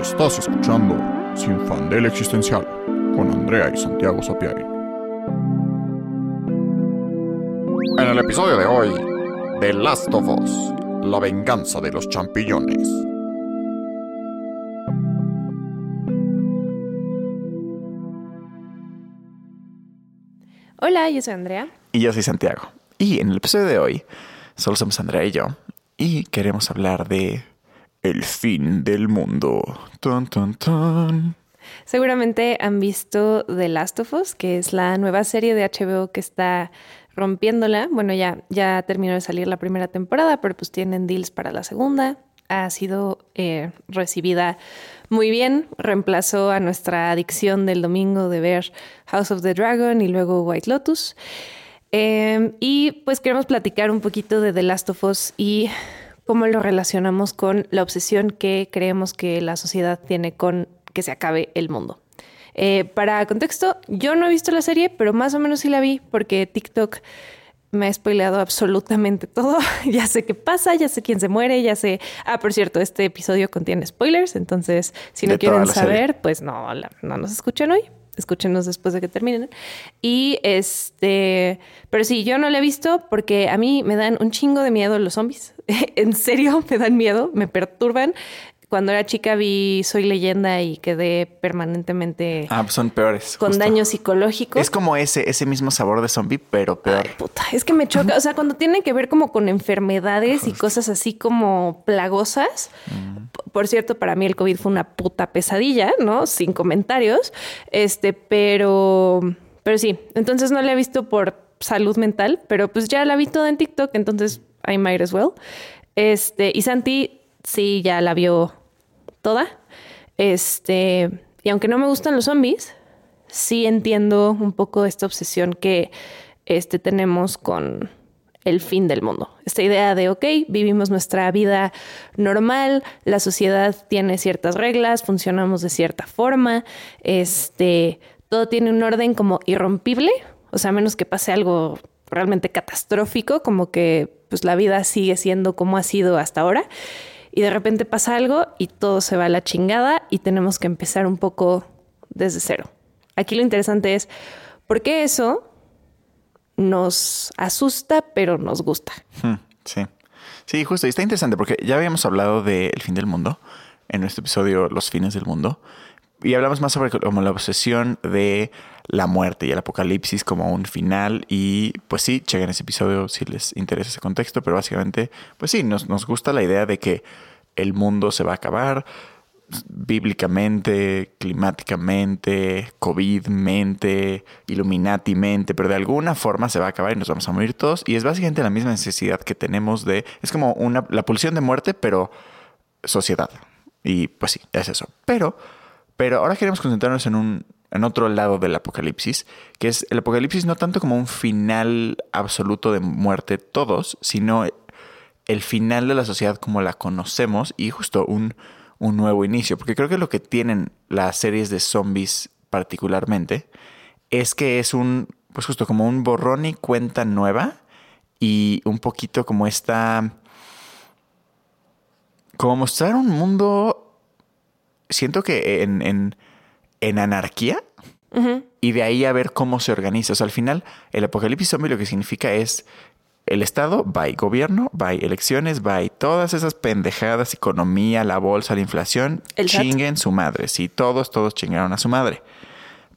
Estás escuchando Sin Fandel Existencial con Andrea y Santiago Sapiari. En el episodio de hoy, The Last of Us, la venganza de los champiñones. Hola, yo soy Andrea. Y yo soy Santiago. Y en el episodio de hoy, solo somos Andrea y yo. Y queremos hablar de el fin del mundo. Tun, tun, tun. Seguramente han visto The Last of Us, que es la nueva serie de HBO que está rompiéndola. Bueno, ya, ya terminó de salir la primera temporada, pero pues tienen deals para la segunda. Ha sido eh, recibida muy bien. Reemplazó a nuestra adicción del domingo de ver House of the Dragon y luego White Lotus. Eh, y pues queremos platicar un poquito de The Last of Us y cómo lo relacionamos con la obsesión que creemos que la sociedad tiene con que se acabe el mundo. Eh, para contexto, yo no he visto la serie, pero más o menos sí la vi porque TikTok me ha spoileado absolutamente todo. ya sé qué pasa, ya sé quién se muere, ya sé. Ah, por cierto, este episodio contiene spoilers, entonces si no De quieren serie. saber, pues no, la- no nos escuchen hoy. Escúchenos después de que terminen. Y este, pero sí, yo no la he visto porque a mí me dan un chingo de miedo los zombies. en serio, me dan miedo, me perturban. Cuando era chica vi Soy leyenda y quedé permanentemente Ah, pues son peores. con justo. daños psicológicos. Es como ese, ese mismo sabor de zombie, pero peor. Ay, puta, es que me choca. O sea, cuando tienen que ver como con enfermedades y cosas así como plagosas. P- Por cierto, para mí el COVID fue una puta pesadilla, ¿no? Sin comentarios. Este, pero, pero sí. Entonces no la he visto por salud mental, pero pues ya la vi toda en TikTok, entonces I might as well. Este, y Santi sí ya la vio toda. Este, y aunque no me gustan los zombies, sí entiendo un poco esta obsesión que este, tenemos con el fin del mundo. Esta idea de, ok, vivimos nuestra vida normal, la sociedad tiene ciertas reglas, funcionamos de cierta forma, este, todo tiene un orden como irrompible, o sea, menos que pase algo realmente catastrófico, como que pues la vida sigue siendo como ha sido hasta ahora, y de repente pasa algo y todo se va a la chingada y tenemos que empezar un poco desde cero. Aquí lo interesante es, ¿por qué eso nos asusta pero nos gusta? Hmm, sí. Sí, justo. Y está interesante porque ya habíamos hablado del fin del mundo en nuestro episodio Los fines del mundo. Y hablamos más sobre como la obsesión de la muerte y el apocalipsis como un final. Y pues sí, chequen ese episodio si les interesa ese contexto. Pero básicamente, pues sí, nos, nos gusta la idea de que el mundo se va a acabar bíblicamente, climáticamente, COVID-mente, Illuminati-mente, pero de alguna forma se va a acabar y nos vamos a morir todos. Y es básicamente la misma necesidad que tenemos de... Es como una, la pulsión de muerte, pero sociedad. Y pues sí, es eso. Pero, pero ahora queremos concentrarnos en un en otro lado del apocalipsis, que es el apocalipsis no tanto como un final absoluto de muerte todos, sino el final de la sociedad como la conocemos y justo un, un nuevo inicio. Porque creo que lo que tienen las series de zombies particularmente es que es un, pues justo como un borrón y cuenta nueva y un poquito como esta, como mostrar un mundo, siento que en, en, en anarquía y de ahí a ver cómo se organiza. O sea, al final, el apocalipsis zombie lo que significa es el Estado, by gobierno, by elecciones, by todas esas pendejadas, economía, la bolsa, la inflación, El chinguen su madre. Sí, todos, todos chingaron a su madre.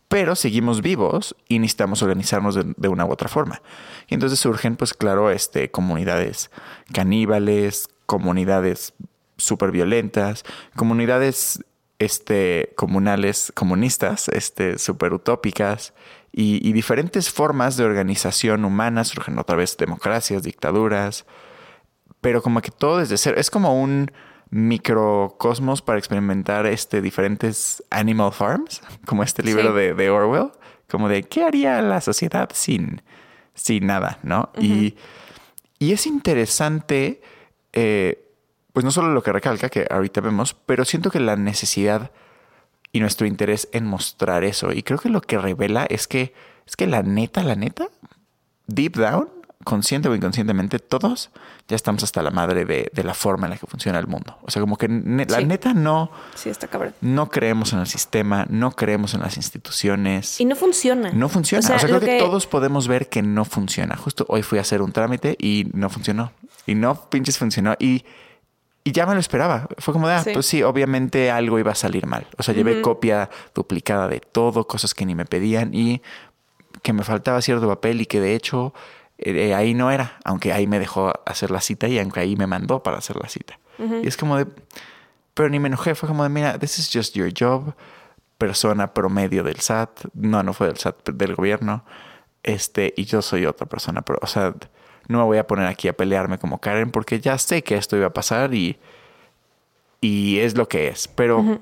Pero seguimos vivos y necesitamos organizarnos de, de una u otra forma. Y entonces surgen, pues claro, este, comunidades caníbales, comunidades súper violentas, comunidades este, comunales, comunistas, este, súper utópicas y, y diferentes formas de organización humana. Surgen otra vez democracias, dictaduras, pero como que todo desde cero. Es como un microcosmos para experimentar este, diferentes animal farms, como este libro Sí. de, de Orwell, como de qué haría la sociedad sin, sin nada, ¿no? y, y es interesante, eh, pues no solo lo que recalca, que ahorita vemos, pero siento que la necesidad y nuestro interés en mostrar eso. Y creo que lo que revela es que, es que la neta, la neta, deep down, consciente o inconscientemente, todos ya estamos hasta la madre de, de la forma en la que funciona el mundo. O sea, como que ne- la neta no, Sí, está cabrón. no creemos en el sistema, no creemos en las instituciones. Y no funciona. No funciona. O sea, creo que... todos podemos ver que no funciona. Justo hoy fui a hacer un trámite y no funcionó. Y no pinches funcionó. Y, y ya me lo esperaba. Fue como de, ah, Sí. pues sí, obviamente algo iba a salir mal. O sea, llevé copia duplicada de todo, cosas que ni me pedían y que me faltaba cierto papel y que de hecho eh, ahí no era. Aunque ahí me dejó hacer la cita y aunque ahí me mandó para hacer la cita. Y es como de... Pero ni me enojé. Fue como de, mira, this is just your job persona promedio del SAT. No, no fue del SAT, del gobierno. Este, y yo soy otra persona. Pero, o sea, no me voy a poner aquí a pelearme como Karen porque ya sé que esto iba a pasar y, y es lo que es. Pero,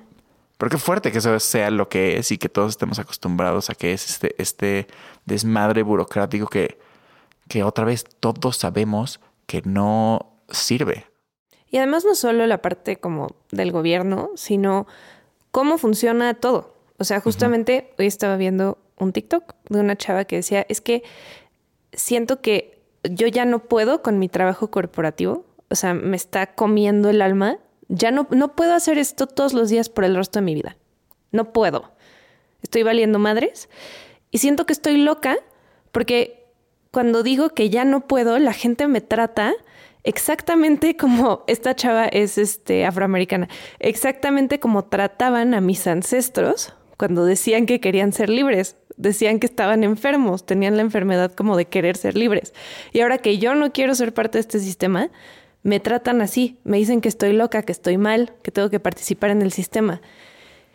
pero qué fuerte que eso sea lo que es y que todos estemos acostumbrados a que es este, este desmadre burocrático que, que otra vez todos sabemos que no sirve. Y además no solo la parte como del gobierno, sino cómo funciona todo. O sea, justamente hoy estaba viendo un TikTok de una chava que decía, es que siento que yo ya no puedo con mi trabajo corporativo, o sea, me está comiendo el alma, ya no, no puedo hacer esto todos los días por el resto de mi vida. No puedo. Estoy valiendo madres y siento que estoy loca porque cuando digo que ya no puedo, la gente me trata exactamente como esta chava es este afroamericana, exactamente como trataban a mis ancestros cuando decían que querían ser libres, decían que estaban enfermos, tenían la enfermedad como de querer ser libres. Y ahora que yo no quiero ser parte de este sistema, me tratan así, me dicen que estoy loca, que estoy mal, que tengo que participar en el sistema.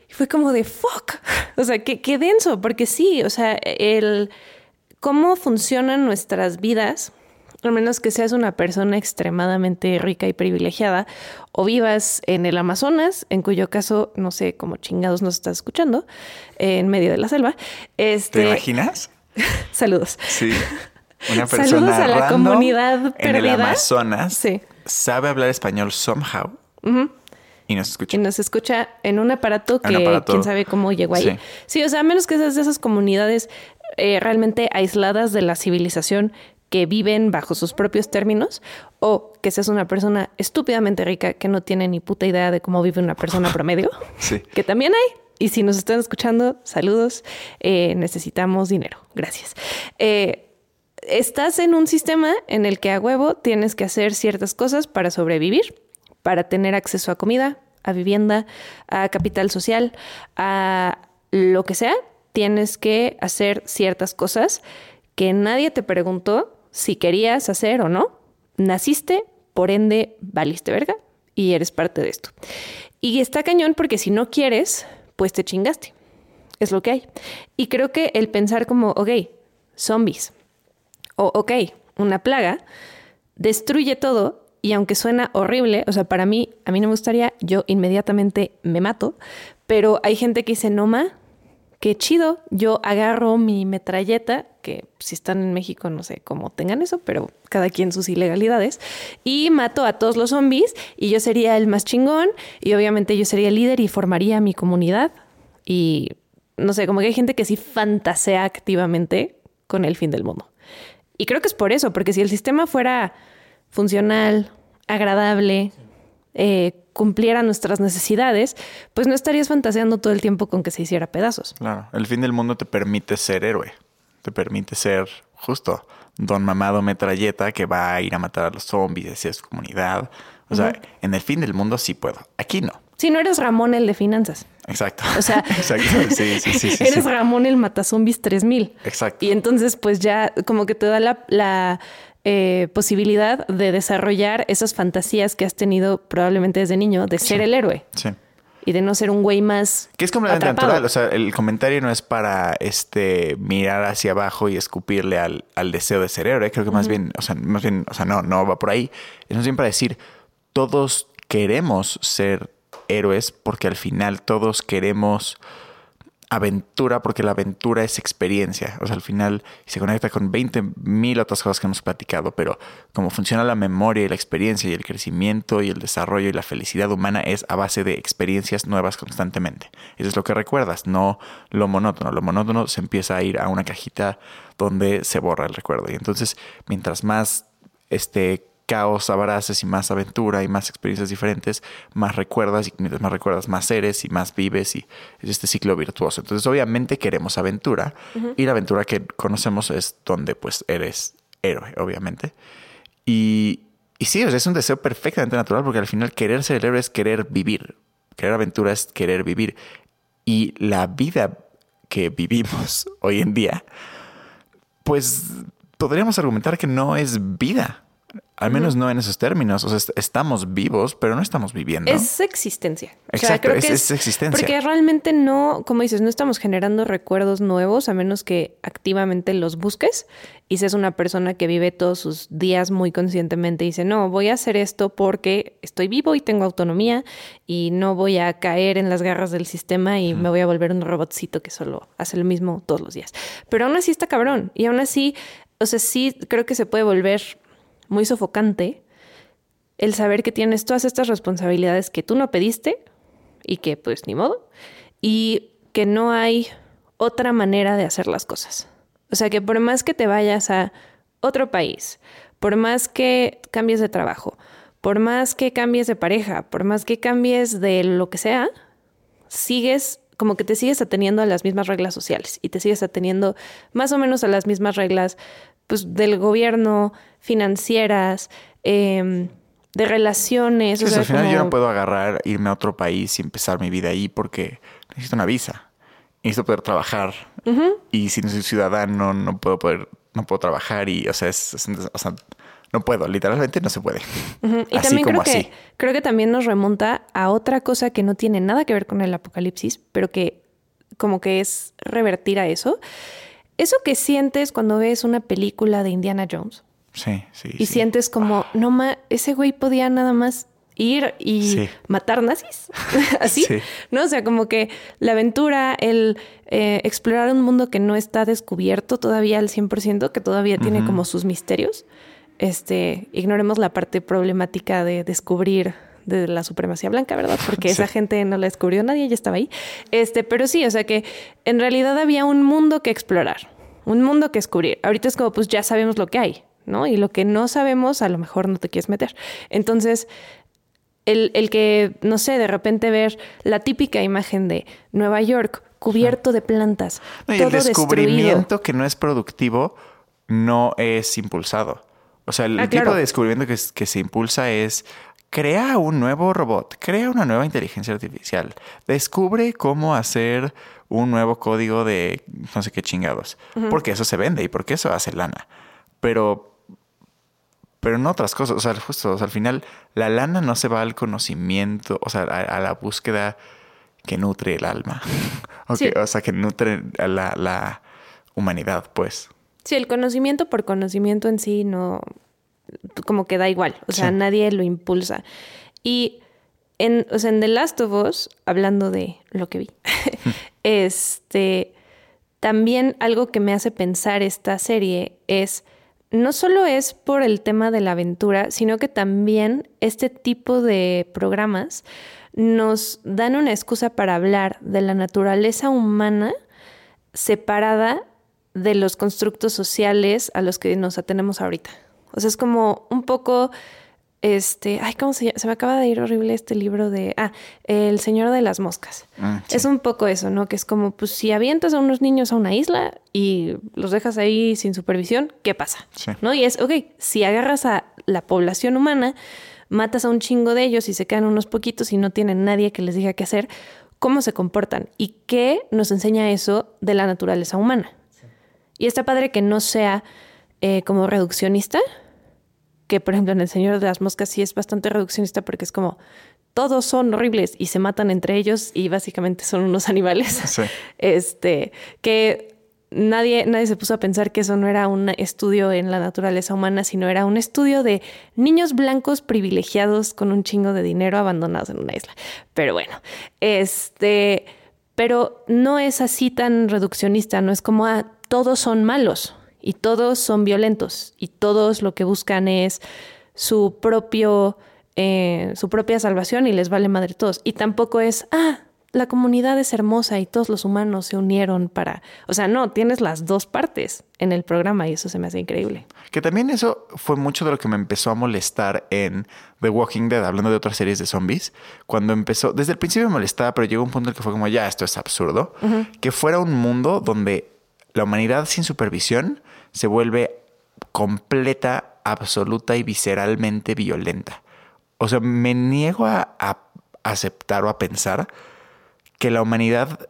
Y fue como de fuck. O sea, qué, qué denso, porque sí, o sea, el cómo funcionan nuestras vidas, al menos que seas una persona extremadamente rica y privilegiada, o vivas en el Amazonas, en cuyo caso no sé cómo chingados nos estás escuchando, en medio de la selva. Este, ¿Te imaginas? Saludos. Sí. Una Saludos persona a la comunidad en el perdida. Amazonas Sí. sabe hablar español somehow y nos escucha. Y nos escucha en un aparato Un que aparato. quién sabe cómo llegó ahí. Sí. Sí, o sea, a menos que seas de esas comunidades eh, realmente aisladas de la civilización que viven bajo sus propios términos, o que seas una persona estúpidamente rica que no tiene ni puta idea de cómo vive una persona promedio, Sí. que también hay. Y si nos están escuchando, saludos. Eh, necesitamos dinero. Gracias. Eh, estás en un sistema en el que a huevo tienes que hacer ciertas cosas para sobrevivir, para tener acceso a comida, a vivienda, a capital social, a lo que sea. Tienes que hacer ciertas cosas que nadie te preguntó si querías hacer o no. Naciste, por ende, valiste verga y eres parte de esto. Y está cañón porque si no quieres, pues te chingaste. Es lo que hay. Y creo que el pensar como, ok, zombies, o ok, una plaga, destruye todo y aunque suena horrible, o sea, para mí, a mí no me gustaría, yo inmediatamente me mato, pero hay gente que dice, no ma, qué chido, yo agarro mi metralleta, que si están en México no sé cómo tengan eso, pero cada quien sus ilegalidades, y mato a todos los zombies y yo sería el más chingón y obviamente yo sería el líder y formaría mi comunidad y no sé, como que hay gente que sí fantasea activamente con el fin del mundo. Y creo que es por eso, porque si el sistema fuera funcional, agradable, eh, cumpliera nuestras necesidades, pues no estarías fantaseando todo el tiempo con que se hiciera pedazos. Claro, el fin del mundo te permite ser héroe, te permite ser justo don mamado metralleta que va a ir a matar a los zombies, hacia su comunidad. O sea, en el fin del mundo sí puedo, aquí no. Si no eres Ramón el de finanzas, Exacto. O sea, Exacto. Sí, sí, sí, eres. Ramón el Matazombies 3000. Exacto. Y entonces, pues ya como que te da la, la, eh, posibilidad de desarrollar esas fantasías que has tenido probablemente desde niño de ser el héroe Sí. y de no ser un güey más. Que es completamente atrapado. natural. O sea, el comentario no es para este mirar hacia abajo y escupirle al, al deseo de ser héroe. Creo que más bien, o sea, más bien, o sea, no, no va por ahí. Es más bien para decir, todos queremos ser héroes porque al final todos queremos aventura porque la aventura es experiencia. O sea, al final se conecta con 20 mil otras cosas que hemos platicado, pero cómo funciona la memoria y la experiencia y el crecimiento y el desarrollo y la felicidad humana es a base de experiencias nuevas constantemente. Eso es lo que recuerdas, no lo monótono. Lo monótono se empieza a ir a una cajita donde se borra el recuerdo. Y entonces, mientras más este caos abraces y más aventura y más experiencias diferentes, más recuerdas y mientras más recuerdas, más eres y más vives y es este ciclo virtuoso. Entonces, obviamente queremos aventura y la aventura que conocemos es donde pues eres héroe, obviamente. Y, y sí, es un deseo perfectamente natural porque al final querer ser el héroe es querer vivir. Querer aventura es querer vivir. Y la vida que vivimos hoy en día, pues podríamos argumentar que no es vida. Al menos no en esos términos. O sea, estamos vivos, pero no estamos viviendo. Es existencia. Exacto, es, existencia. Porque realmente no, como dices, no estamos generando recuerdos nuevos a menos que activamente los busques y seas una persona que vive todos sus días muy conscientemente y dice, no, voy a hacer esto porque estoy vivo y tengo autonomía y no voy a caer en las garras del sistema y me voy a volver un robotcito que solo hace lo mismo todos los días. Pero aún así está cabrón y aún así, o sea, sí creo que se puede volver muy sofocante el saber que tienes todas estas responsabilidades que tú no pediste y que pues ni modo, y que no hay otra manera de hacer las cosas. O sea que por más que te vayas a otro país, por más que cambies de trabajo, por más que cambies de pareja, por más que cambies de lo que sea, sigues como que te sigues ateniendo a las mismas reglas sociales y te sigues ateniendo más o menos a las mismas reglas pues, del gobierno, financieras, em, de relaciones. al final yo no puedo agarrar, irme a otro país y empezar mi vida ahí porque necesito una visa. Necesito poder trabajar. Y si no soy ciudadano, no puedo poder, no puedo trabajar. Y, o sea, es, o sea no puedo, literalmente no se puede. Y también creo que, creo que también nos remonta a otra cosa que no tiene nada que ver con el apocalipsis, pero que como que es revertir a eso. Eso que sientes cuando ves una película de Indiana Jones. Sí, sí. Y sientes como, no ma, ese güey podía nada más ir y matar nazis. Así. ¿No? O sea, como que la aventura, el eh, explorar un mundo que no está descubierto todavía al 100%, que todavía tiene como sus misterios. Este, ignoremos la parte problemática de descubrir de la supremacía blanca, ¿verdad? Porque esa gente no la descubrió nadie, ya estaba ahí. Este, pero sí, o sea que en realidad había un mundo que explorar, un mundo que descubrir. Ahorita es como, pues ya sabemos lo que hay, ¿no? Y lo que no sabemos, a lo mejor no te quieres meter. Entonces, el, el que, no sé, de repente ver la típica imagen de Nueva York cubierto de plantas. y el descubrimiento que no es productivo no es impulsado. O sea, el ah, tipo de descubrimiento que, que, se impulsa es crea un nuevo robot, crea una nueva inteligencia artificial, descubre cómo hacer un nuevo código de no sé qué chingados, porque eso se vende y porque eso hace lana. Pero, pero no otras cosas, o sea, justo, al final la lana no se va al conocimiento, o sea, a, la búsqueda que nutre el alma, o, sea, que nutre a la, la humanidad, pues. Sí, el conocimiento por conocimiento en sí no, como que da igual, o sea, nadie lo impulsa. Y en, o sea, en The Last of Us, hablando de lo que vi, este, también algo que me hace pensar esta serie es, no solo es por el tema de la aventura, sino que también este tipo de programas nos dan una excusa para hablar de la naturaleza humana separada de los constructos sociales a los que nos atenemos ahorita. O sea, es como un poco, este, ay, ¿cómo se llama? Se me acaba de ir horrible este libro de, ah, El Señor de las Moscas. Ah, es un poco eso, ¿no? Que es como, pues si avientas a unos niños a una isla y los dejas ahí sin supervisión, ¿qué pasa? ¿No? Y es, ok, si agarras a la población humana, matas a un chingo de ellos y se quedan unos poquitos y no tienen nadie que les diga qué hacer, ¿cómo se comportan? ¿Y qué nos enseña eso de la naturaleza humana? Y está padre que no sea eh, como reduccionista, que por ejemplo en El Señor de las Moscas sí es bastante reduccionista porque es como todos son horribles y se matan entre ellos y básicamente son unos animales. Este, que nadie, nadie se puso a pensar que eso no era un estudio en la naturaleza humana, sino era un estudio de niños blancos privilegiados con un chingo de dinero abandonados en una isla. Pero bueno, este, pero no es así tan reduccionista, no es como, ah, todos son malos y todos son violentos y todos lo que buscan es su propio, eh, su propia salvación y les vale madre todos. Y tampoco es, ah, la comunidad es hermosa y todos los humanos se unieron para... O sea, no, tienes las dos partes en el programa y eso se me hace increíble. Que también eso fue mucho de lo que me empezó a molestar en The Walking Dead, hablando de otras series de zombies. Cuando empezó, desde el principio me molestaba, pero llegó un punto en el que fue como, ya, esto es absurdo. Que fuera un mundo donde la humanidad sin supervisión se vuelve completa, absoluta y visceralmente violenta. O sea, me niego a, a aceptar o a pensar que la humanidad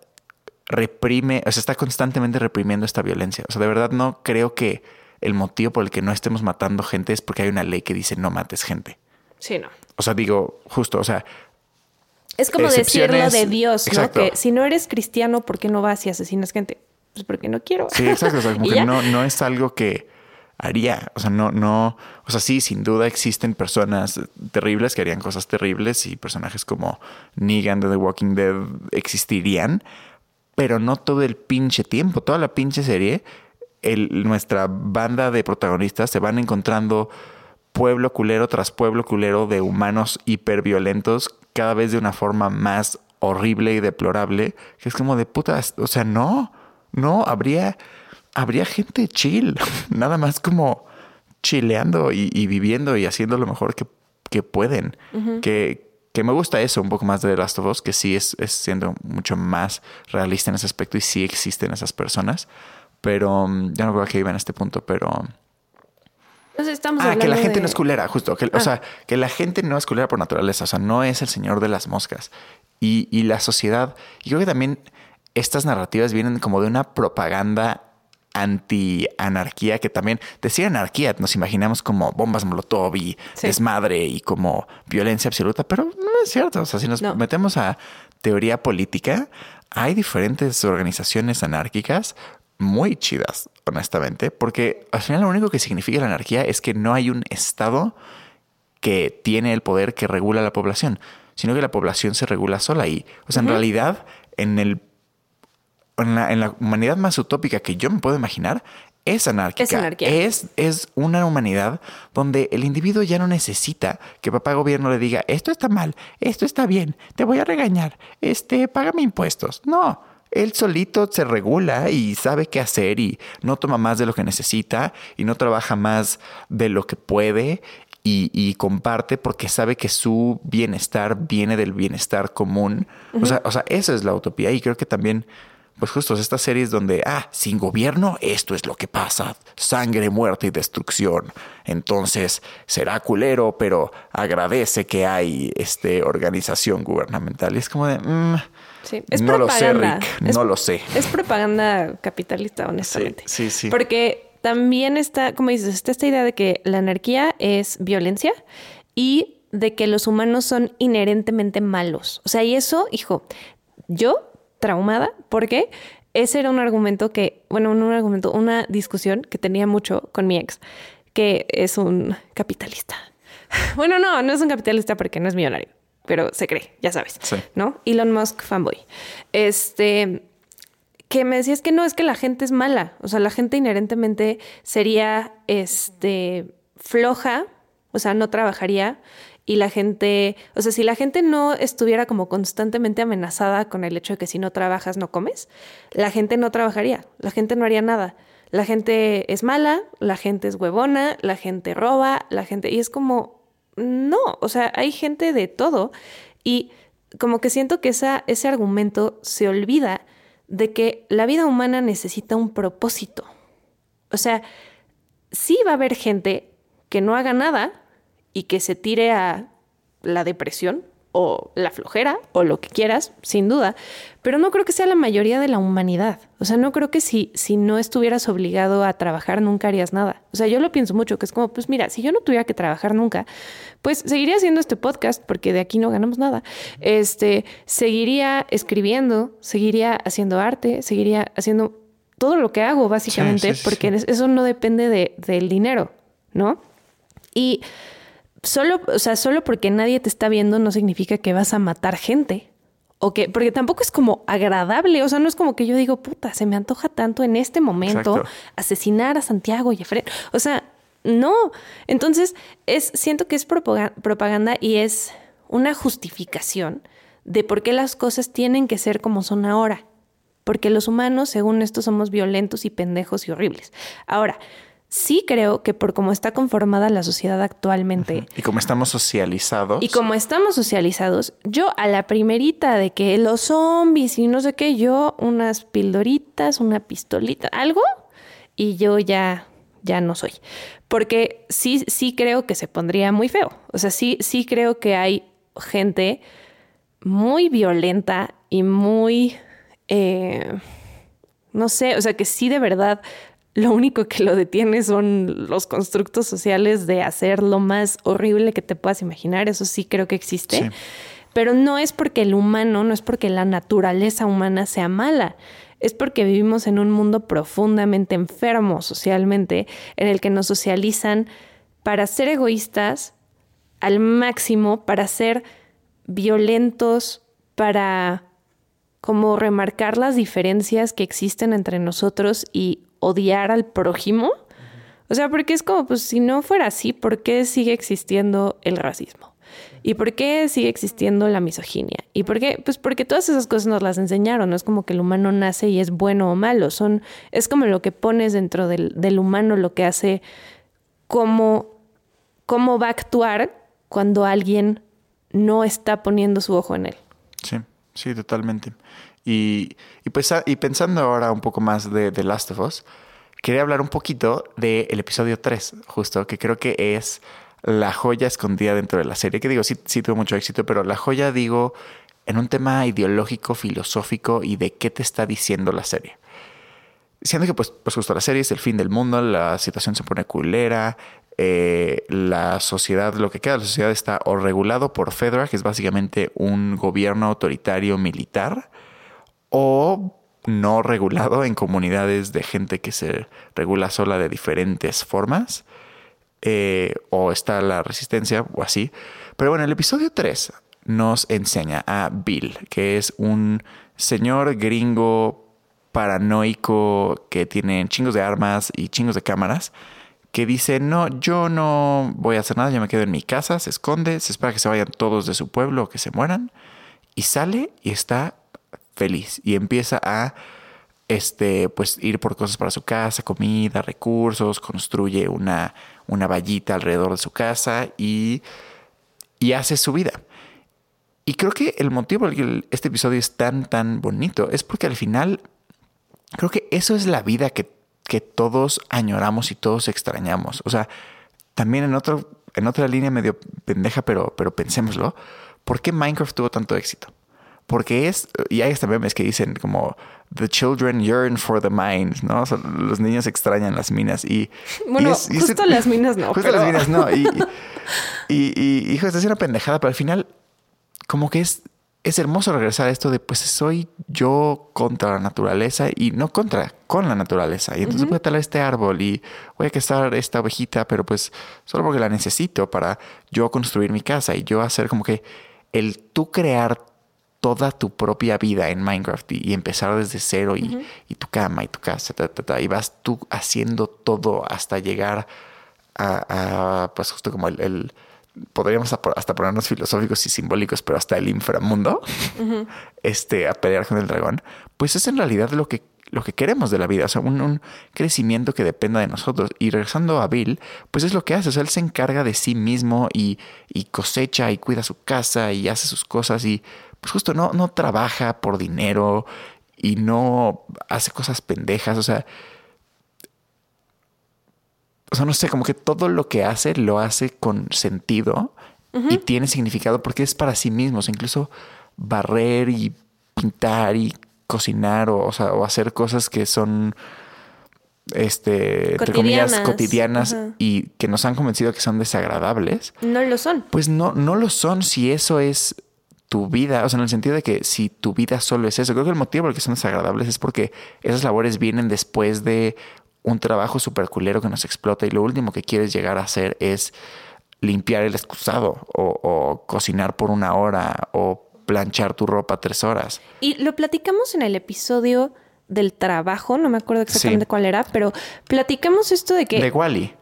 reprime, o sea, está constantemente reprimiendo esta violencia. O sea, de verdad no creo que el motivo por el que no estemos matando gente es porque hay una ley que dice no mates gente. Sí, no. O sea, digo, justo, o sea... Es como decirlo de Dios, ¿no? Que si no eres cristiano, ¿por qué no vas y asesinas gente? Pues porque no quiero. Sí, exacto. O sea, como que no, no es algo que haría. O sea, no, no, o sea, sí, sin duda existen personas terribles que harían cosas terribles y personajes como Negan de The Walking Dead existirían, pero no todo el pinche tiempo, toda la pinche serie, el, nuestra banda de protagonistas se van encontrando pueblo culero tras pueblo culero de humanos hiperviolentos, cada vez de una forma más horrible y deplorable, que es como de putas, o sea, no, no, habría habría gente chill, nada más como chileando y, viviendo y haciendo lo mejor que, que pueden. que, que, me gusta eso un poco más de The Last of Us, que sí es, es, siendo mucho más realista en ese aspecto y sí existen esas personas. Pero mm, ya no a qué iba en este punto, pero... estamos ah, que la gente no es culera, justo. Que, O ah. sea, que la gente no es culera por naturaleza. O sea, no es el señor de las moscas. Y, y la sociedad. Y creo que también estas narrativas vienen como de una propaganda anti-anarquía, que también decía anarquía, nos imaginamos como bombas molotov y desmadre y como violencia absoluta, pero no es cierto. O sea, si nos metemos a teoría política, hay diferentes organizaciones anárquicas muy chidas, honestamente, porque al final lo único que significa la anarquía es que no hay un Estado que tiene el poder que regula a la población, sino que la población se regula sola y, o sea, en realidad, en el en la, humanidad más utópica que yo me puedo imaginar, es anárquica. Es, es, una humanidad donde el individuo ya no necesita que papá gobierno le diga, esto está mal, esto está bien, te voy a regañar, este, págame impuestos. No, él solito se regula y sabe qué hacer y no toma más de lo que necesita y no trabaja más de lo que puede y, comparte porque sabe que su bienestar viene del bienestar común. o, sea, o sea, eso es la utopía y creo que también pues justo estas series donde, ah, sin gobierno, esto es lo que pasa, sangre, muerte y destrucción. Entonces, será culero, pero agradece que hay este, organización gubernamental. Y es como de, mm, sí. es no lo sé, Rick, no lo sé. Es propaganda capitalista, honestamente. Sí, sí, Porque también está, como dices, está esta idea de que la anarquía es violencia y de que los humanos son inherentemente malos. O sea, y eso, hijo, yo traumada porque ese era un argumento que, bueno, un argumento, una discusión que tenía mucho con mi ex, que es un capitalista. Bueno, no, no es un capitalista porque no es millonario, pero se cree, ya sabes, ¿no? Elon Musk fanboy. Este, que me decía es que no, es que la gente es mala, o sea, la gente inherentemente sería, este, floja, o sea, no trabajaría, y la gente, o sea, si la gente no estuviera como constantemente amenazada con el hecho de que si no trabajas no comes, la gente no trabajaría, la gente no haría nada. La gente es mala, la gente es huevona, la gente roba, la gente... Y es como, no, o sea, hay gente de todo. Y como que siento que esa, ese argumento se olvida de que la vida humana necesita un propósito. O sea, sí va a haber gente que no haga nada y que se tire a la depresión o la flojera o lo que quieras, sin duda, pero no creo que sea la mayoría de la humanidad. O sea, no creo que si, si no estuvieras obligado a trabajar nunca harías nada. O sea, yo lo pienso mucho, que es como, pues mira, si yo no tuviera que trabajar nunca, pues seguiría haciendo este podcast porque de aquí no ganamos nada. Este, seguiría escribiendo, seguiría haciendo arte, seguiría haciendo todo lo que hago básicamente, porque eso no depende de, del dinero, ¿no? Y solo, o sea, solo porque nadie te está viendo no significa que vas a matar gente o que, porque tampoco es como agradable, o sea, no es como que yo digo, puta, se me antoja tanto en este momento Exacto. asesinar a Santiago y a Fred. O sea, no. Entonces, es, siento que es propaga- propaganda y es una justificación de por qué las cosas tienen que ser como son ahora. Porque los humanos, según esto, somos violentos y pendejos y horribles. Ahora, sí creo que por cómo está conformada la sociedad actualmente, Y como estamos socializados. y como estamos socializados, yo a la primerita de que los zombies y no sé qué, yo unas pildoritas, una pistolita, algo, y yo ya, ya no soy. Porque sí, sí creo que se pondría muy feo. O sea, sí, sí creo que hay gente muy violenta y muy, eh, no sé, o sea, que sí de verdad lo único que lo detiene son los constructos sociales de hacer lo más horrible que te puedas imaginar. Eso sí creo que existe. Sí. Pero no es porque el humano, no es porque la naturaleza humana sea mala. Es porque vivimos en un mundo profundamente enfermo socialmente, en el que nos socializan para ser egoístas al máximo, para ser violentos, para como remarcar las diferencias que existen entre nosotros y odiar al prójimo. O sea, porque es como, pues si no fuera así, ¿por qué sigue existiendo el racismo? ¿Y por qué sigue existiendo la misoginia? ¿Y por qué? Pues porque todas esas cosas nos las enseñaron. No es como que el humano nace y es bueno o malo. Son, es como lo que pones dentro del, del humano, lo que hace cómo, cómo va a actuar cuando alguien no está poniendo su ojo en él. Sí, sí, totalmente. Y, y, pues, y pensando ahora un poco más de The Last of Us, quería hablar un poquito del episodio 3, justo, que creo que es la joya escondida dentro de la serie. Que digo, sí, sí tuvo mucho éxito, pero la joya, digo, en un tema ideológico, filosófico y de qué te está diciendo la serie. Siendo que, pues, pues justo la serie es el fin del mundo, la situación se pone culera, eh, la sociedad, lo que queda de la sociedad está o regulado por Fedra, que es básicamente un gobierno autoritario militar, o no regulado en comunidades de gente que se regula sola de diferentes formas, eh, o está la resistencia o así. Pero bueno, el episodio 3 nos enseña a Bill, que es un señor gringo paranoico que tiene chingos de armas y chingos de cámaras, que dice, no, yo no voy a hacer nada, yo me quedo en mi casa, se esconde, se espera que se vayan todos de su pueblo que se mueran, y sale y está feliz y empieza a este pues ir por cosas para su casa, comida, recursos, construye una, una vallita alrededor de su casa y, y hace su vida. Y creo que el motivo por el que este episodio es tan, tan bonito es porque al final creo que eso es la vida que, que todos añoramos y todos extrañamos. O sea, también en, otro, en otra línea medio pendeja, pero, pero pensémoslo, ¿por qué Minecraft tuvo tanto éxito? Porque es, y hay hasta memes que dicen como, the children yearn for the mines, ¿no? O sea, los niños extrañan las minas y... Bueno, y es- y es- justo las minas no, Justo pero- las minas no. Y, y, y, hijo, esta es una pendejada, pero al final como que es, es hermoso regresar a esto de pues soy yo contra la naturaleza y no contra, con la naturaleza. Y entonces voy a talar este árbol y voy a cazar esta ovejita, pero pues solo porque la necesito para yo construir mi casa y yo hacer como que el tú crear toda tu propia vida en Minecraft y, y empezar desde cero y, y tu cama y tu casa, ta, ta, ta, y vas tú haciendo todo hasta llegar a, a, pues justo como el, el- podríamos hasta hasta ponernos filosóficos y simbólicos, pero hasta el inframundo, este, a pelear con el dragón, pues es en realidad lo que, lo que queremos de la vida, o sea, un, un crecimiento que dependa de nosotros. Y regresando a Bill, pues es lo que hace, o sea, él se encarga de sí mismo y, y cosecha y cuida su casa y hace sus cosas y pues justo no, no trabaja por dinero y no hace cosas pendejas, o sea, o sea, no sé, como que todo lo que hace lo hace con sentido y tiene significado porque es para sí mismo. O sea, incluso barrer y pintar y cocinar o, o sea, o hacer cosas que son, este, entre comillas, Cotidianas. cotidianas Ajá. y que nos han convencido que son desagradables, No lo son. pues no, no lo son si eso es tu vida, o sea, en el sentido de que si tu vida solo es eso, creo que el motivo por el que son desagradables es porque esas labores vienen después de un trabajo súper culero que nos explota y lo último que quieres llegar a hacer es limpiar el excusado o, o cocinar por una hora o planchar tu ropa tres horas. Y lo platicamos en el episodio del trabajo, no me acuerdo exactamente cuál era, pero platicamos esto de que... De Wally.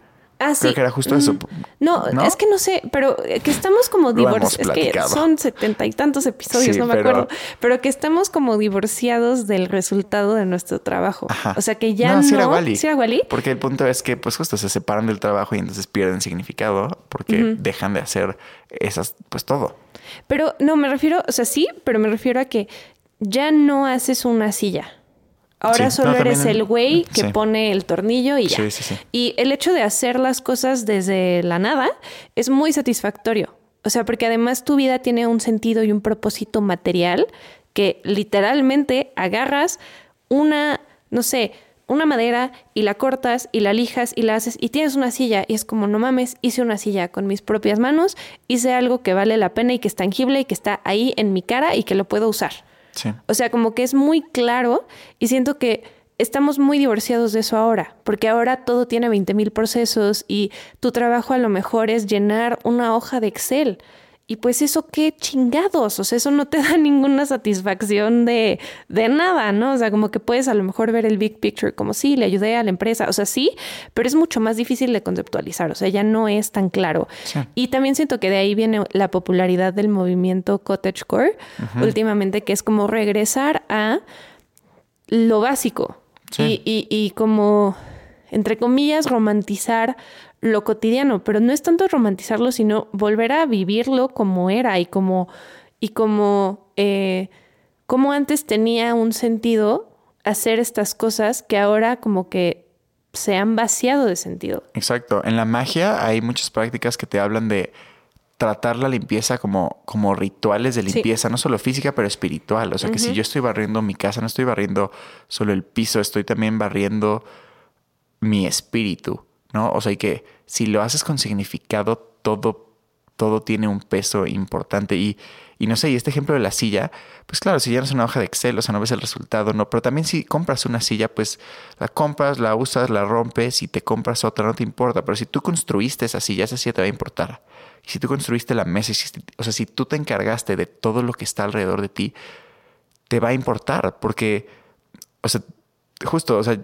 Ah, Creo sí. que era justo eso. Mm, No, ¿No? es que no sé, pero que estamos como divorciados. Es que son setenta y tantos episodios, Sí, no me pero- acuerdo. Pero que estamos como divorciados del resultado de nuestro trabajo. Ajá. O sea que ya no. sí era Wally. ¿Sí era Wally? Porque el punto es que, pues justo se separan del trabajo y entonces pierden significado porque dejan de hacer esas, pues todo. Pero no, me refiero, o sea, sí, pero me refiero a que ya no haces una silla. Ahora Sí, solo no, eres el güey que sí. pone el tornillo y ya. Sí. Y el hecho de hacer las cosas desde la nada es muy satisfactorio. O sea, porque además tu vida tiene un sentido y un propósito material que literalmente agarras una, no sé, una madera y la cortas y la lijas y la haces y tienes una silla y es como, no mames, hice una silla con mis propias manos, hice algo que vale la pena y que es tangible y que está ahí en mi cara y que lo puedo usar. O sea, como que es muy claro y siento que estamos muy divorciados de eso ahora, porque ahora todo tiene 20 mil procesos y tu trabajo a lo mejor es llenar una hoja de Excel. Y pues eso qué chingados, o sea, eso no te da ninguna satisfacción de, de nada, ¿no? O sea, como que puedes a lo mejor ver el big picture como sí, le ayudé a la empresa, o sea, sí, pero es mucho más difícil de conceptualizar, o sea, ya no es tan claro. Sí. Y también siento que de ahí viene la popularidad del movimiento cottagecore últimamente, que es como regresar a lo básico Sí. y, y- y como, entre comillas, romantizar lo cotidiano, pero no es tanto romantizarlo, sino volver a vivirlo como era y como, y como, eh, como antes tenía un sentido hacer estas cosas que ahora como que se han vaciado de sentido. Exacto. En la magia hay muchas prácticas que te hablan de tratar la limpieza como, como rituales de Sí. limpieza, no solo física, pero espiritual. O sea, que si yo estoy barriendo mi casa, no estoy barriendo solo el piso, estoy también barriendo mi espíritu, ¿no? O sea, y que si lo haces con significado, todo, todo tiene un peso importante. Y, y no sé, y este ejemplo de la silla, pues claro, si ya no es una hoja de Excel, o sea, no ves el resultado, no. Pero también si compras una silla, pues la compras, la usas, la rompes y te compras otra, no te importa. Pero si tú construiste esa silla, esa silla te va a importar. Y si tú construiste la mesa, o sea, si tú te encargaste de todo lo que está alrededor de ti, te va a importar. Porque, o sea, justo, o sea,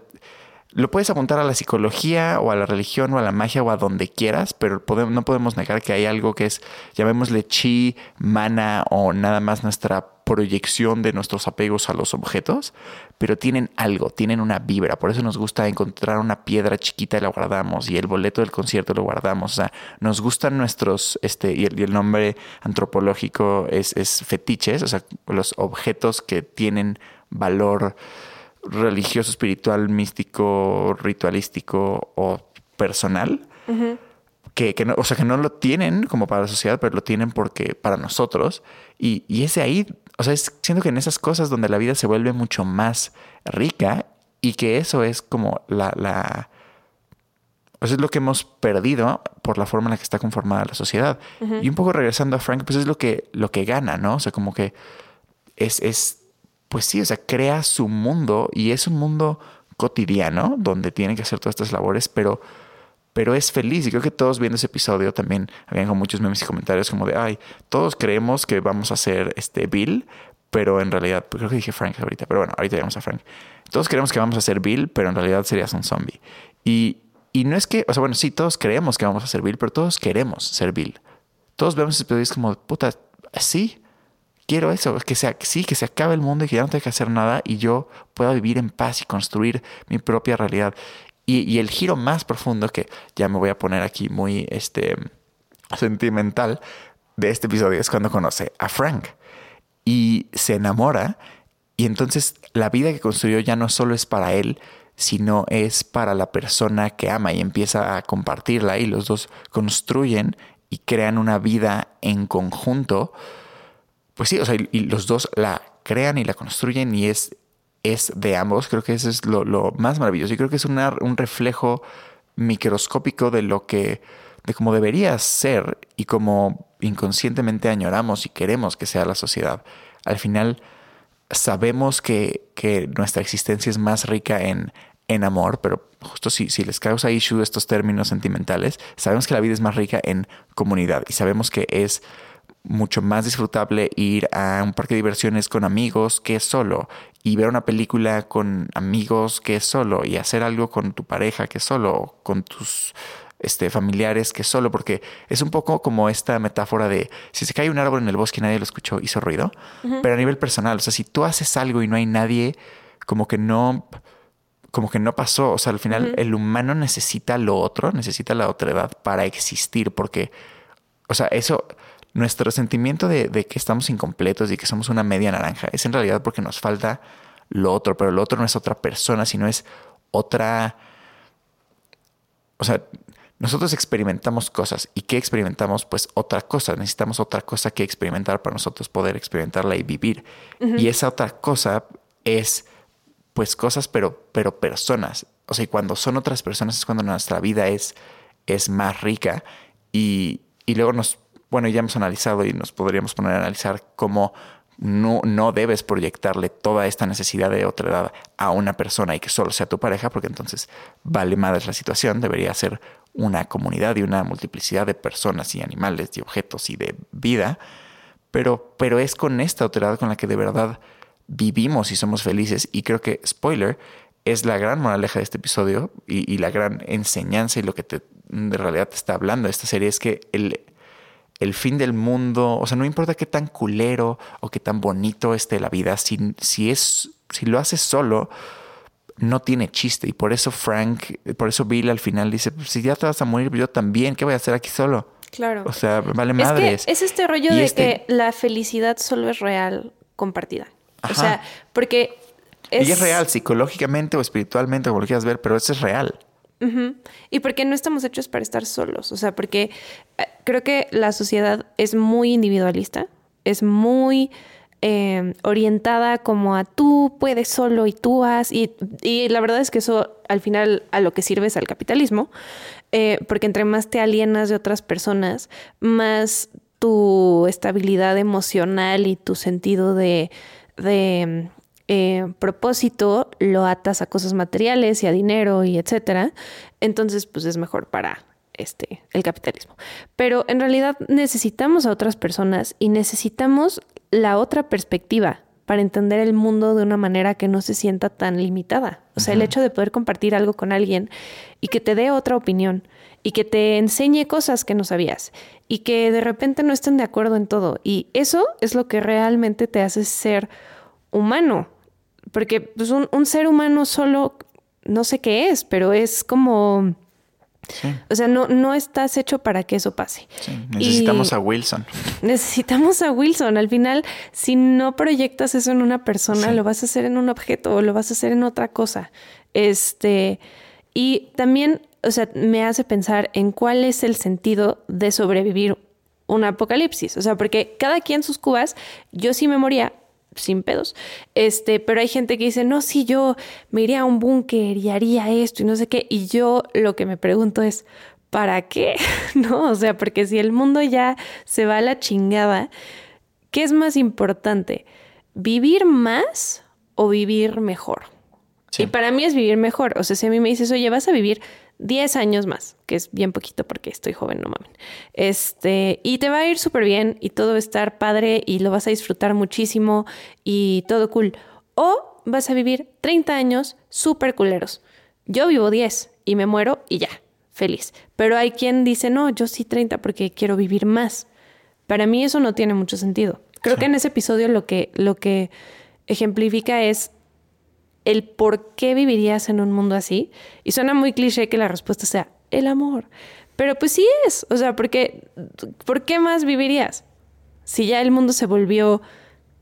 lo puedes apuntar a la psicología o a la religión o a la magia o a donde quieras, pero no podemos negar que hay algo que es, llamémosle chi, mana o nada más nuestra proyección de nuestros apegos a los objetos, pero tienen algo, tienen una vibra. Por eso nos gusta encontrar una piedra chiquita y la guardamos y el boleto del concierto lo guardamos. O sea, nos gustan nuestros, este, y el, y el nombre antropológico es, es fetiches, o sea, los objetos que tienen valor religioso, espiritual, místico, ritualístico o personal. Que, que no, o sea, que no lo tienen como para la sociedad, pero lo tienen porque para nosotros. Y, y ese ahí, o sea, es, siento que en esas cosas donde la vida se vuelve mucho más rica y que eso es como la, la o sea, es lo que hemos perdido por la forma en la que está conformada la sociedad. Y un poco regresando a Frank, pues es lo que, lo que gana, ¿no? O sea, como que es, es, pues sí, o sea, crea su mundo y es un mundo cotidiano donde tiene que hacer todas estas labores, pero, pero es feliz. Y creo que todos viendo ese episodio también habían como muchos memes y comentarios como de, ay, todos creemos que vamos a ser este Bill, pero en realidad, creo que dije Frank ahorita, pero bueno, ahorita llegamos a Frank. Todos creemos que vamos a ser Bill, pero en realidad serías un zombie. Y, y no es que, o sea, bueno, sí, todos creemos que vamos a ser Bill, pero todos queremos ser Bill. Todos vemos ese episodio y es como, puta, sí, quiero eso, que sea, sí, que se acabe el mundo y que ya no tenga que hacer nada y yo pueda vivir en paz y construir mi propia realidad. Y, y el giro más profundo, que ya me voy a poner aquí muy este, sentimental, de este episodio es cuando conoce a Frank y se enamora y entonces la vida que construyó ya no solo es para él, sino es para la persona que ama y empieza a compartirla y los dos construyen y crean una vida en conjunto. Pues sí, o sea, y, los dos la crean y la construyen y es, es de ambos. Creo que eso es lo, más maravilloso. Y creo que es una- un reflejo microscópico de lo que, de cómo debería ser y como inconscientemente añoramos y queremos que sea la sociedad. Al final sabemos que, que nuestra existencia es más rica en, en amor, pero justo si, si les causa issue estos términos sentimentales, sabemos que la vida es más rica en comunidad y sabemos que es mucho más disfrutable ir a un parque de diversiones con amigos que solo y ver una película con amigos que solo y hacer algo con tu pareja que solo, con tus este, familiares que solo, porque es un poco como esta metáfora de si se cae un árbol en el bosque y nadie lo escuchó, hizo ruido, pero a nivel personal, o sea, si tú haces algo y no hay nadie, como que no, como que no pasó, o sea, al final el humano necesita lo otro, necesita la otra edad para existir, porque, o sea, eso, nuestro sentimiento de, de que estamos incompletos y que somos una media naranja es en realidad porque nos falta lo otro, pero lo otro no es otra persona, sino es otra... O sea, nosotros experimentamos cosas. ¿Y qué experimentamos? Pues otra cosa. Necesitamos otra cosa que experimentar para nosotros poder experimentarla y vivir. Y esa otra cosa es, pues, cosas, pero, pero personas. O sea, y cuando son otras personas es cuando nuestra vida es, es más rica. Y, y luego nos, bueno, ya hemos analizado y nos podríamos poner a analizar cómo no, no debes proyectarle toda esta necesidad de otra edad a una persona y que solo sea tu pareja, porque entonces vale madre la situación. Debería ser una comunidad y una multiplicidad de personas y animales y objetos y de vida, pero, pero es con esta autoridad con la que de verdad vivimos y somos felices. Y creo que, spoiler, es la gran moraleja de este episodio y, la gran enseñanza y lo que te, de realidad te está hablando esta serie es que el, el fin del mundo, o sea, no importa qué tan culero o qué tan bonito esté la vida, si, si, es, si lo haces solo, no tiene chiste. Y por eso Frank, por eso Bill al final dice, pues, si ya te vas a morir, yo también, ¿qué voy a hacer aquí solo? Claro. O sea, vale madres. Es, es este rollo de este que la felicidad solo es real compartida. O sea, porque... Es... Y es real psicológicamente o espiritualmente, como lo quieras ver, pero eso es real. Y porque no estamos hechos para estar solos. O sea, porque eh, creo que la sociedad es muy individualista, es muy Em, orientada como a tú puedes solo y tú has, y, la verdad es que eso al final a lo que sirve es al capitalismo, eh, porque entre más te alienas de otras personas, más tu estabilidad emocional y tu sentido de, de eh, propósito lo atas a cosas materiales y a dinero y etcétera, entonces pues es mejor para este, el capitalismo. Pero en realidad necesitamos a otras personas y necesitamos la otra perspectiva para entender el mundo de una manera que no se sienta tan limitada. O sea, el hecho de poder compartir algo con alguien y que te dé otra opinión y que te enseñe cosas que no sabías y que de repente no estén de acuerdo en todo. Y eso es lo que realmente te hace ser humano. Porque pues, un, un ser humano solo, no sé qué es, pero es como o sea, no, no estás hecho para que eso pase. Necesitamos a Wilson. Necesitamos a Wilson. Al final, si no proyectas eso en una persona, lo vas a hacer en un objeto o lo vas a hacer en otra cosa. Este, y también, o sea, me hace pensar en cuál es el sentido de sobrevivir un apocalipsis. O sea, porque cada quien sus cubas, yo sí me moría, sin pedos. Este, pero hay gente que dice, no, si yo me iría a un búnker y haría esto y no sé qué. Y yo lo que me pregunto es, ¿para qué? no, o sea, porque si el mundo ya se va a la chingada, ¿qué es más importante? ¿Vivir más o vivir mejor? Y para mí es vivir mejor. O sea, si a mí me dices, oye, vas a vivir 10 años más, que es bien poquito porque estoy joven, no mames. Este, y te va a ir súper bien y todo va a estar padre y lo vas a disfrutar muchísimo y todo cool. O vas a vivir 30 años súper culeros. Yo vivo 10 y me muero y ya, feliz. Pero hay quien dice, no, yo sí 30 porque quiero vivir más. Para mí eso no tiene mucho sentido. Creo que en ese episodio lo que, lo que ejemplifica es el por qué vivirías en un mundo así. Y suena muy cliché que la respuesta sea el amor. Pero pues sí es. O sea, porque ¿por qué más vivirías? Si ya el mundo se volvió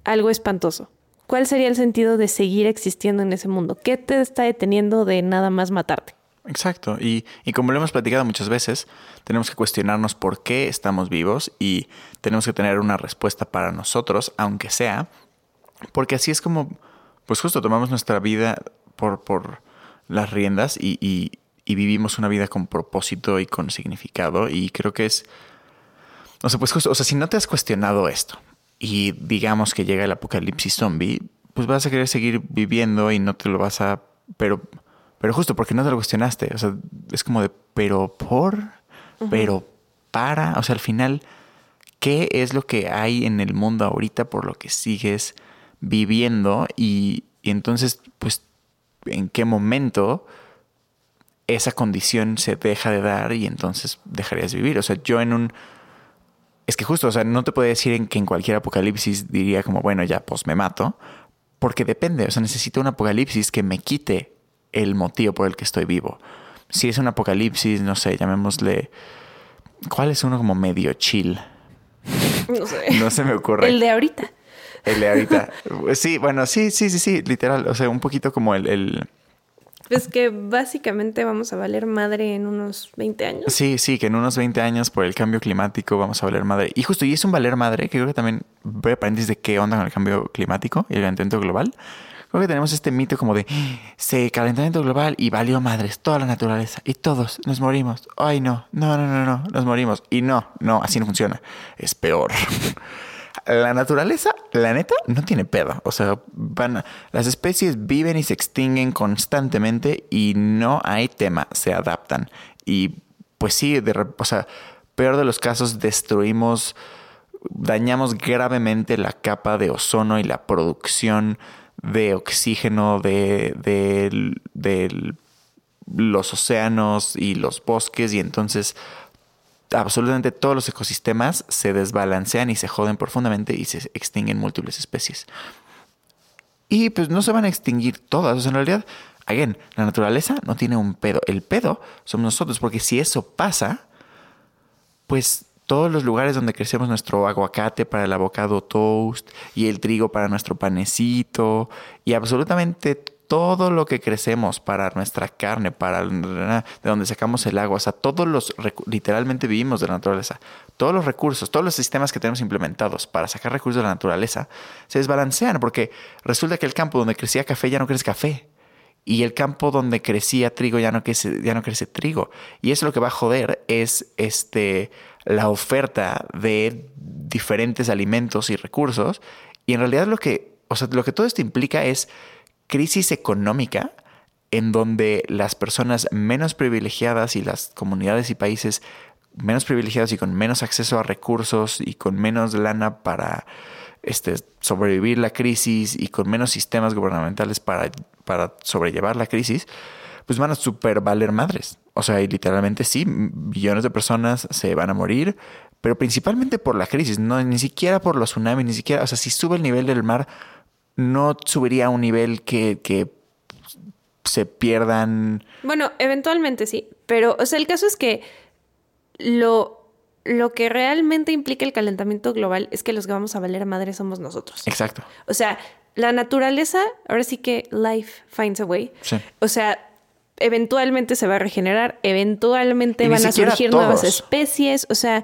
algo espantoso. ¿Cuál sería el sentido de seguir existiendo en ese mundo? ¿Qué te está deteniendo de nada más matarte? Exacto. Y, y, como lo hemos platicado muchas veces, tenemos que cuestionarnos por qué estamos vivos y tenemos que tener una respuesta para nosotros, aunque sea, porque así es como pues justo tomamos nuestra vida por, por las riendas y, y, vivimos una vida con propósito y con significado. Y creo que es. O sea, pues justo, o sea, si no te has cuestionado esto y digamos que llega el apocalipsis zombie, pues vas a querer seguir viviendo y no te lo vas a. Pero, pero justo porque no te lo cuestionaste. O sea, es como de, pero por, pero para. O sea, al final qué es lo que hay en el mundo ahorita por lo que sigues viviendo y, y entonces, pues, en qué momento esa condición se deja de dar y entonces dejarías vivir. O sea, yo en un... Es que justo, o sea, no te puedo decir en que en cualquier apocalipsis diría como, bueno, ya, pues me mato, porque depende, o sea, necesito un apocalipsis que me quite el motivo por el que estoy vivo. Si es un apocalipsis, no sé, llamémosle... ¿Cuál es uno como medio chill? No sé. No se me ocurre. El de ahorita. El de ahorita. Sí, bueno, sí, sí, sí, sí, literal. O sea, un poquito como el, el... Pues que básicamente vamos a valer madre en unos 20 años. Sí, sí, que en unos 20 años por el cambio climático vamos a valer madre. Y justo, y es un valer madre, que creo que también voy a paréntesis de qué onda con el cambio climático y el calentamiento global. Creo que tenemos este mito como de se calentamiento global y valió madres toda la naturaleza y todos nos morimos. Ay, no, no, no, no, no, nos morimos. Y no, no, así no funciona. Es peor. La naturaleza, la neta, no tiene pedo. O sea, van, las especies viven y se extinguen constantemente y no hay tema, se adaptan. Y pues sí, de, o sea, peor de los casos, destruimos, dañamos gravemente la capa de ozono y la producción de oxígeno de, de, de los océanos y los bosques y entonces absolutamente todos los ecosistemas se desbalancean y se joden profundamente y se extinguen múltiples especies. Y pues no se van a extinguir todas. O sea, en realidad, again, la naturaleza no tiene un pedo. El pedo somos nosotros, porque si eso pasa, pues todos los lugares donde crecemos nuestro aguacate para el avocado toast y el trigo para nuestro panecito y absolutamente todo lo que crecemos para nuestra carne, para de donde sacamos el agua, o sea, todos los, literalmente vivimos de la naturaleza, todos los recursos, todos los sistemas que tenemos implementados para sacar recursos de la naturaleza, se desbalancean porque resulta que el campo donde crecía café ya no crece café. Y el campo donde crecía trigo ya no crece, ya no crece trigo. Y eso lo que va a joder es este, la oferta de diferentes alimentos y recursos. Y en realidad lo que, o sea, lo que todo esto implica es crisis económica en donde las personas menos privilegiadas y las comunidades y países menos privilegiados y con menos acceso a recursos y con menos lana para este, sobrevivir la crisis y con menos sistemas gubernamentales para, para sobrellevar la crisis, pues van a super valer madres. O sea, y literalmente sí, millones de personas se van a morir, pero principalmente por la crisis, no ni siquiera por los tsunamis, ni siquiera, o sea, si sube el nivel del mar, no subiría a un nivel que, que se pierdan. Bueno, eventualmente sí, pero o sea, el caso es que lo, lo que realmente implica el calentamiento global es que los que vamos a valer madre somos nosotros. Exacto. O sea, la naturaleza, ahora sí que life finds a way. Sí. O sea, eventualmente se va a regenerar, eventualmente Y van a surgir nuevas especies, o sea,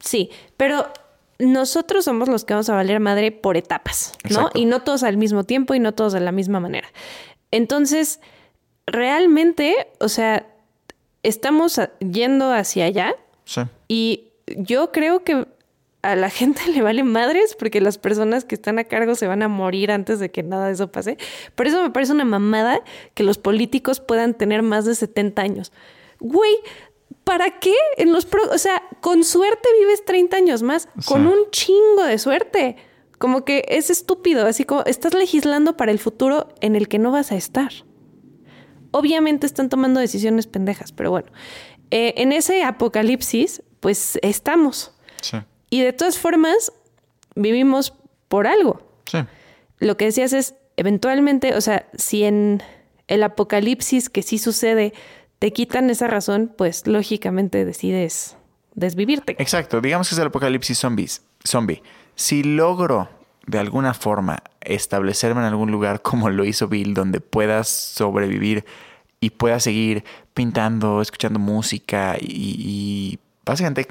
sí, pero nosotros somos los que vamos a valer madre por etapas, ¿no? Exacto. Y no todos al mismo tiempo y no todos de la misma manera. Entonces, realmente, o sea, estamos yendo hacia allá Sí. y yo creo que a la gente le vale madres porque las personas que están a cargo se van a morir antes de que nada de eso pase. Por eso me parece una mamada que los políticos puedan tener más de 70 años. Güey, ¿para qué? En los pro- o sea, con suerte vives 30 años más, con un chingo de suerte. Como que es estúpido, así como estás legislando para el futuro en el que no vas a estar. Obviamente están tomando decisiones pendejas, pero bueno, Eh, en ese apocalipsis, pues estamos. Sí. Y de todas formas, vivimos por algo. Sí. Lo que decías es, eventualmente, o sea, si en el apocalipsis que sí sucede te quitan esa razón, pues lógicamente decides desvivirte. Exacto. Digamos que es el apocalipsis zombies. Zombie. Si logro de alguna forma establecerme en algún lugar como lo hizo Bill, donde puedas sobrevivir y puedas seguir pintando, escuchando música y, y básicamente,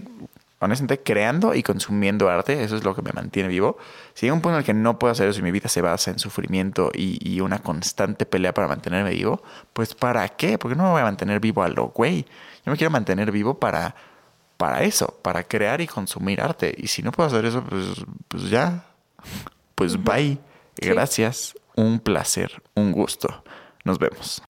honestamente, creando y consumiendo arte, eso es lo que me mantiene vivo. Si llega un punto en el que no puedo hacer eso y mi vida se basa en sufrimiento y, y una constante pelea para mantenerme vivo, pues ¿para qué? Porque no me voy a mantener vivo a lo güey. Yo me quiero mantener vivo para para eso, para crear y consumir arte. Y si no puedo hacer eso, pues, pues ya. Pues bye. Sí. Gracias. Un placer. Un gusto. Nos vemos.